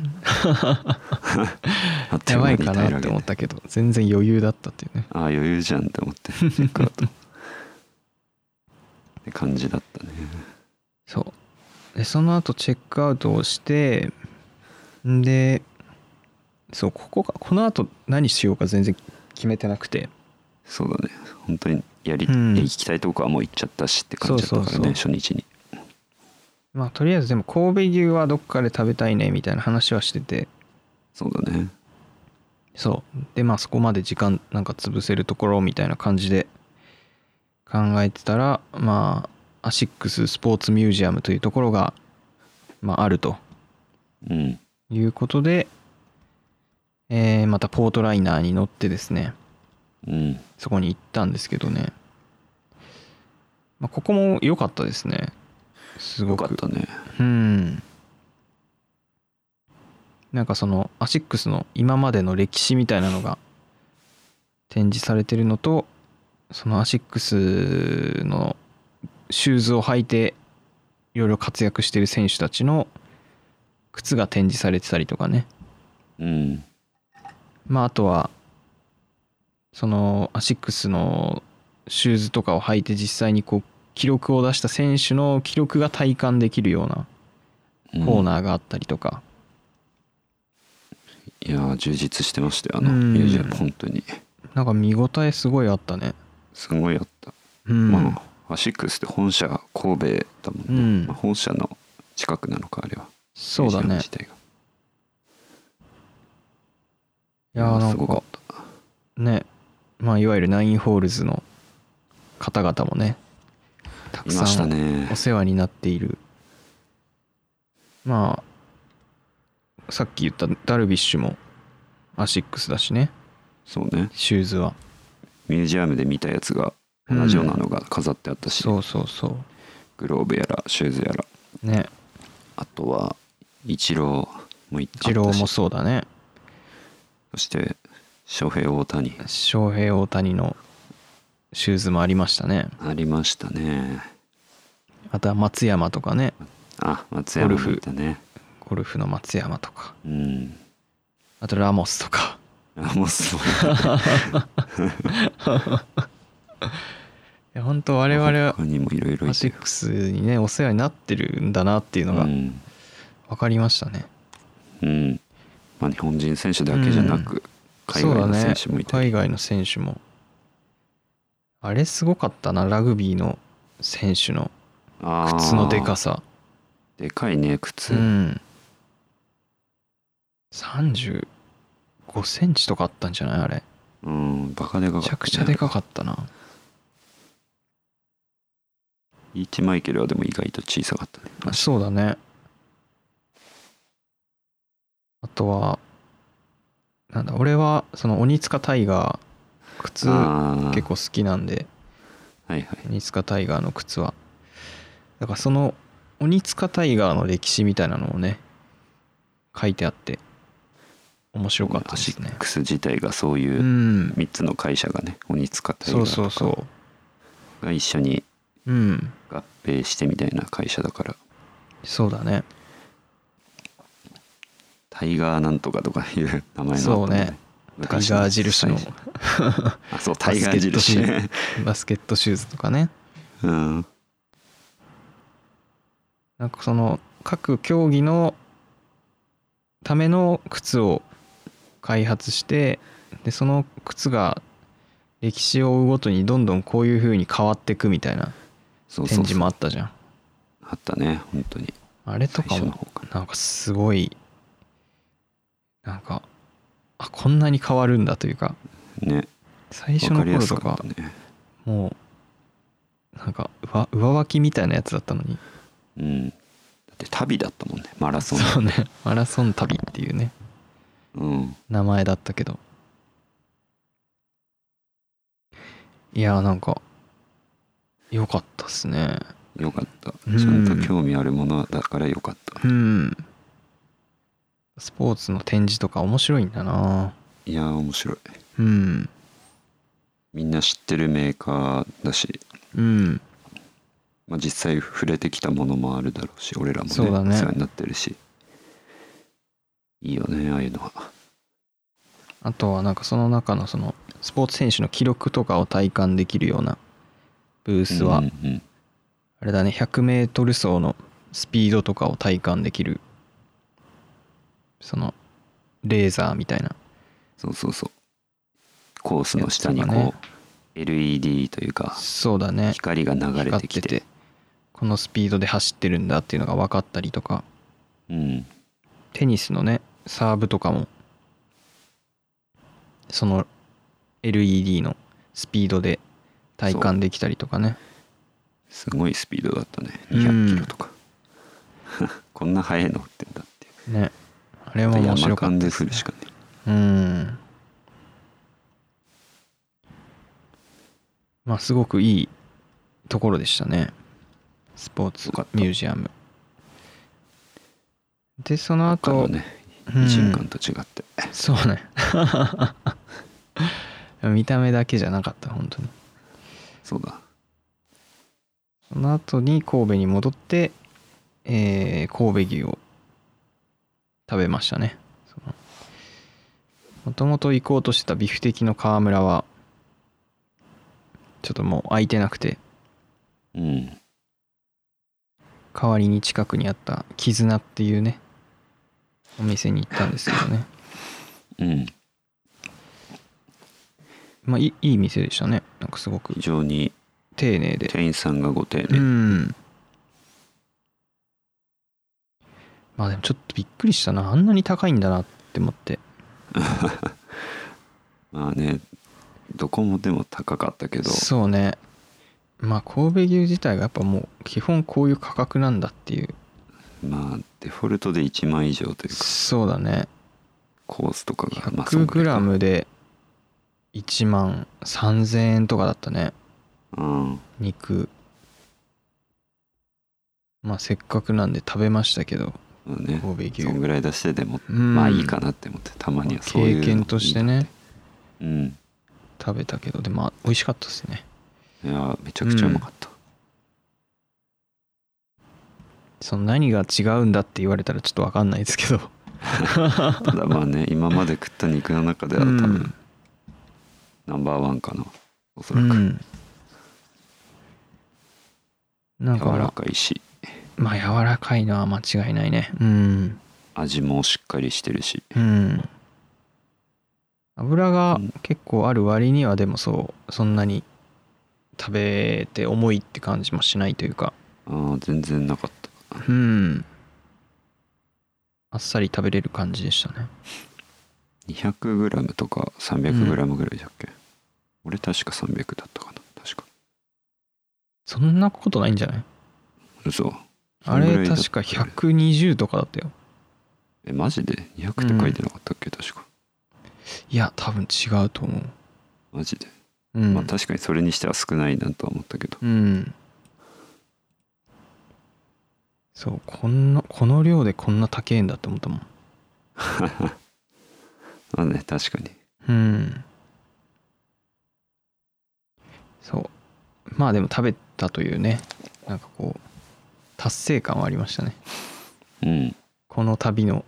やばいかなって思ったけど全然余裕だったっていうね。ああ余裕じゃんって思ってチェックアウトって感じだったね。そう。でその後チェックアウトをしてんでそうここかこの後何しようか全然決めてなくて。そうだね。本当にやり、うん。行きたいとこはもう行っちゃったしって感じだったからねそうそうそ初日にまあとりあえずでも神戸牛はどっかで食べたいねみたいな話はしてて。そうだね。そう。でまあそこまで時間なんか潰せるところみたいな感じで考えてたらまあアシックススポーツミュージアムというところが、まあ、あると。うん。いうことで、えーまたポートライナーに乗ってですね。うん。そこに行ったんですけどね、まあ、ここも良かったですねすごかったね。うん。なんかそのアシックスの今までの歴史みたいなのが展示されてるのとそのアシックスのシューズを履いていろいろ活躍してる選手たちの靴が展示されてたりとかね。うん。まああとはそのアシックスのシューズとかを履いて実際にこう記録を出した選手の記録が体感できるようなコーナーがあったりとか、いやー充実してましたよあのうん。ミュージアム本当に。なんか見応えすごいあったね。すごいあった、うん、まあアシックスって本社神戸だもんね、うん。まあ、本社の近くなのかあれは。そうだね。いやーなんかね。まあいわゆる9holes の方々もねたくさんねお世話になっている。まあさっき言ったダルビッシュもアシックスだしね。そうね。シューズは。ミュージアムで見たやつが同じようなのが飾ってあったし、そうそうそグローブやらシューズやら。うね。あとはイチローもいイチローもそうだね。そして翔平大谷翔平大谷のシューズもありましたね。ありましたね。あとは松山とかね。あ松山もいたね。ゴルフの松山とか。うん。あとラモスとか。あもうすごいいや本当我々はアシックスにねお世話になってるんだなっていうのがうん。分かりましたね、うん。まあ、日本人選手だけじゃなく、海外の選手もいたり、海外の選手もあれすごかったなラグビーの選手の靴のでかさ。でかいね靴、うん。35センチとかあったんじゃないあれ。うん、バカでかかった、めちゃくちゃでかかったな。イーチマイケルはでも意外と小さかったね。あそうだね。あとはなんだ俺はその鬼塚タイガー靴結構好きなんで。はいはい。鬼塚タイガーの靴は。だからその鬼塚タイガーの歴史みたいなのをね書いてあって面白かったアシですね。ックス自体がそういううん。3つの会社がね鬼塚タイガそうーとかそうそが一緒にうん。合併してみたいな会社だから。そうだね。タイガーなんとかとかいう名前のそうねタイ昔ガー印の。そうタイガー印。ね バスケットシューズとかね。うん。なんかその各競技のための靴を開発してでその靴が歴史を追うごとにどんどんこういう風に変わっていくみたいな展示もあったじゃん。あったね本当に。あれとかもなんかすごいなんかあこんなに変わるんだというかね。最初の頃とかすかね。もうなんか上上履きみたいなやつだったのに。うん。だって旅だったもんね。マラソン。そうね。マラソン旅っていうね。うん。名前だったけど。いやなんか良かったっすね。よかった。うん。ちゃんと興味あるものだからよかった。うんスポーツの展示とか面白いんだな。いやー面白い。うん。みんな知ってるメーカーだし、うん。まあ、実際触れてきたものもあるだろうし俺らもねそうだね。世話になってるし。いいよねああいうのは。あとはなんかその中のそのスポーツ選手の記録とかを体感できるようなブースは。うんうんあれだね 100m 走のスピードとかを体感できるそのレーザーみたいな。そうそうそう。コースの下にこう、ね。LED というかそうだね。光が流れ光てきて。このスピードで走ってるんだっていうのが分かったりとか。うん。テニスのねサーブとかもその LED のスピードで体感できたりとかね。すごいスピードだったね。うん。200キロとか、こんな速いのってんだってねあれは面山白かったです、ね。うん。まあすごくいいところでしたね。スポーツミュージアム。でその他後のねうん。異人館と違って、そうね。見た目だけじゃなかった本当に。そうだ。その後に神戸に戻って、えー神戸牛を食べましたね。もともと行こうとしてたビフテキの川村はちょっともう空いてなくてうん。代わりに近くにあった絆っていうねお店に行ったんですけどね。うん。まあいいいい店でしたね。なんかすごく。非常に丁寧で。店員さんがご丁う寧、んまあでもちょっとびっくりしたな。あんなに高いんだなって思って。まあねどこもでも高かったけど。そうね。まあ神戸牛自体がやっぱもう基本こういう価格なんだっていう。まあデフォルトで1万以上というか。そうだね。コースとかがまあそんぐらいか。100g で1万3000円とかだったね。うん。肉。まあせっかくなんで食べましたけど。まあね神戸牛そんぐらい出してでも、うん。まあいいかなって思ってたまにはそういうの経験としてね。うん。食べたけどでもまあ美味しかったですね。いやめちゃくちゃうまかった、その何が違うんだって言われたらちょっと分かんないですけど。ただまあね今まで食った肉の中では多分ナンバーワンかな。おそらく、うん。なん柔らかかいしまあ柔らかいのは間違いないね。うん。味もしっかりしてるし。うん。油がうん。結構ある割にはでもそうそんなに食べて重いって感じもしないというか。ああ全然なかった。うん。あっさり食べれる感じでしたね。200g とか 300g ぐらいだっけ、俺確か300だったかな。確か。そんなことないんじゃない？嘘あれ確か120とかだったよ。えマジで？200って書いてなかったっけ、確か。いや多分違うと思う。マジで、うん、まあ確かにそれにしては少ないなとは思ったけど。うん。そうこんなこの量でこんな高えんだって思ったもん。まあね確かに。うん。そう。まあでも食べたというね。なんかこう達成感はありましたね。うん。この旅の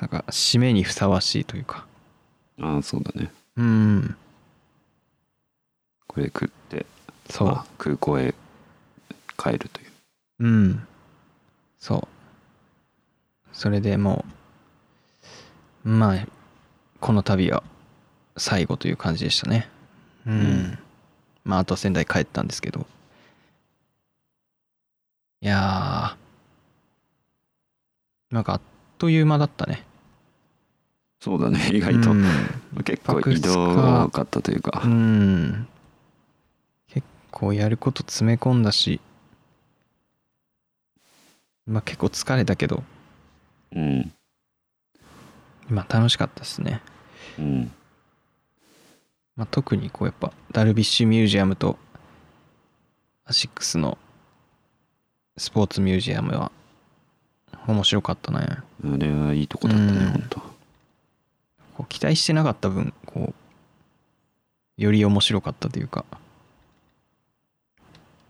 なんか締めにふさわしいというか。ああそうだね。うん。これ食ってそう。あ空港へ帰るという。うん。そう。それでもうまあこの旅は最後という感じでしたね。うん、うん。まああと仙台帰ったんですけどいやー。なんかあっという間だったね。そうだね意外と、うん。結構移動が多かったというか。うん。結構やること詰め込んだし。まあ結構疲れたけど。うん。まあ楽しかったですね、うん。まあ、特にこうやっぱダルビッシュミュージアムとアシックスのスポーツミュージアムは。面白かったね。あれはいいとこだったね、うん。ほんとこう期待してなかった分こうより面白かったというか。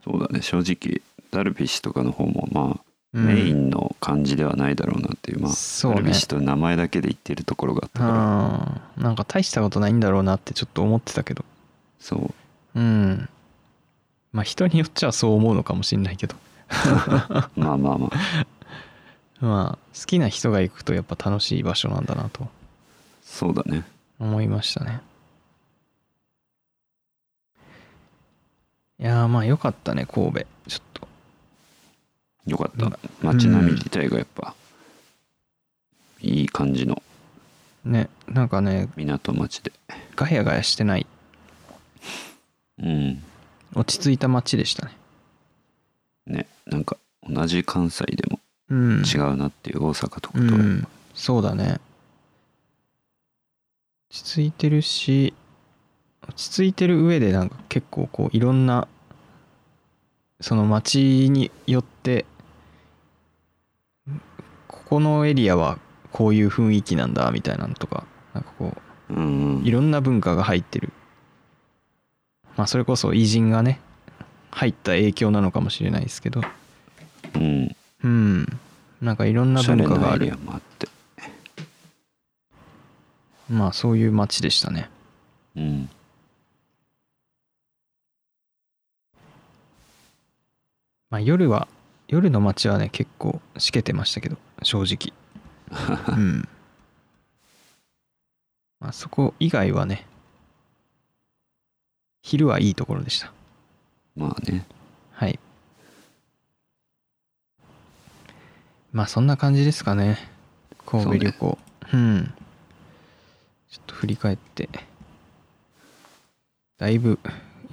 そうだね正直ダルビッシュとかの方もまあ、うん。メインの感じではないだろうなっていうまあそうね。ダルビッシュと名前だけで言ってるところがあったから。なんか大したことないんだろうなってちょっと思ってたけど。そう。うん。まあ人によっちゃそう思うのかもしんないけどまあまあまあ。まあ好きな人が行くとやっぱ楽しい場所なんだなと。そうだね。思いましたね。いやーまあよかったね神戸。ちょっと。よかった。うん。街並み自体がやっぱいい感じの。ねなんかね港町で。ガヤガヤしてない。うん。落ち着いた街でしたね。ねなんか同じ関西でもうん。違うなっていう大阪とかと、うん。そうだね。落ち着いてるし落ち着いてる上でなんか結構こういろんなその街によってここのエリアはこういう雰囲気なんだみたいなのとかなんかこうんういろんな文化が入ってる。まあそれこそ偉人がね入った影響なのかもしれないですけど。うん。うん。なんかいろんな文化がある。あって。まあそういう街でしたね。うん。まあ夜は夜の街はね結構しけてましたけど正直。うん。まあそこ以外はね昼はいいところでしたまあね。はい。まあそんな感じですかね。神戸旅行。う,、ん。ちょっと振り返って。だいぶ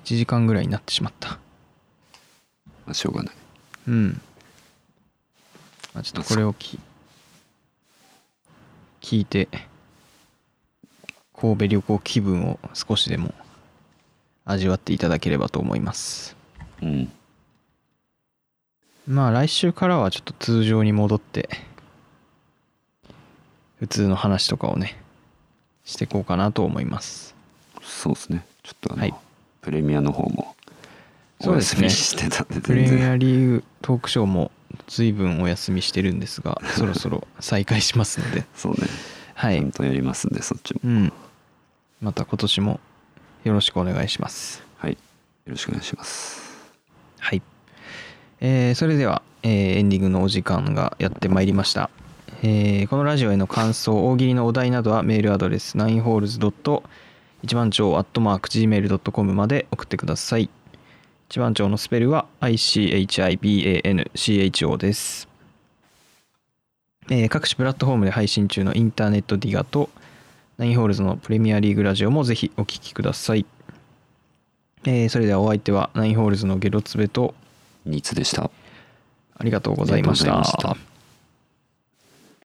1時間ぐらいになってしまった。まあしょうがない。うん。まあ、ちょっとこれをき聞いて、神戸旅行気分を少しでも味わっていただければと思います。うんまあ来週からはちょっと通常に戻って、普通の話とかをね、していこうかなと思います。そうですねちょっとあの、はいプレミアの方もおそうですね休みしてたんでプレミアリーグトークショーも随分お休みしてるんですが、そろそろ再開しますので、そうねはいちゃん。とやりますんでそっちもうん。また今年もよろしくお願いします。はいよろしくお願いしますはい。えーそれでは、えーエンディングのお時間がやってまいりました。えーこのラジオへの感想、大喜利のお題などはメールアドレス 9holes. 一番町 .gmail.com まで送ってください。一番町のスペルは ICHIBANCHO です。えー各種プラットフォームで配信中のインターネットディガと9holes のプレミアリーグラジオもぜひお聞きください。えーそれではお相手は9holes のゲロツベとニーツでした。ありがとうございました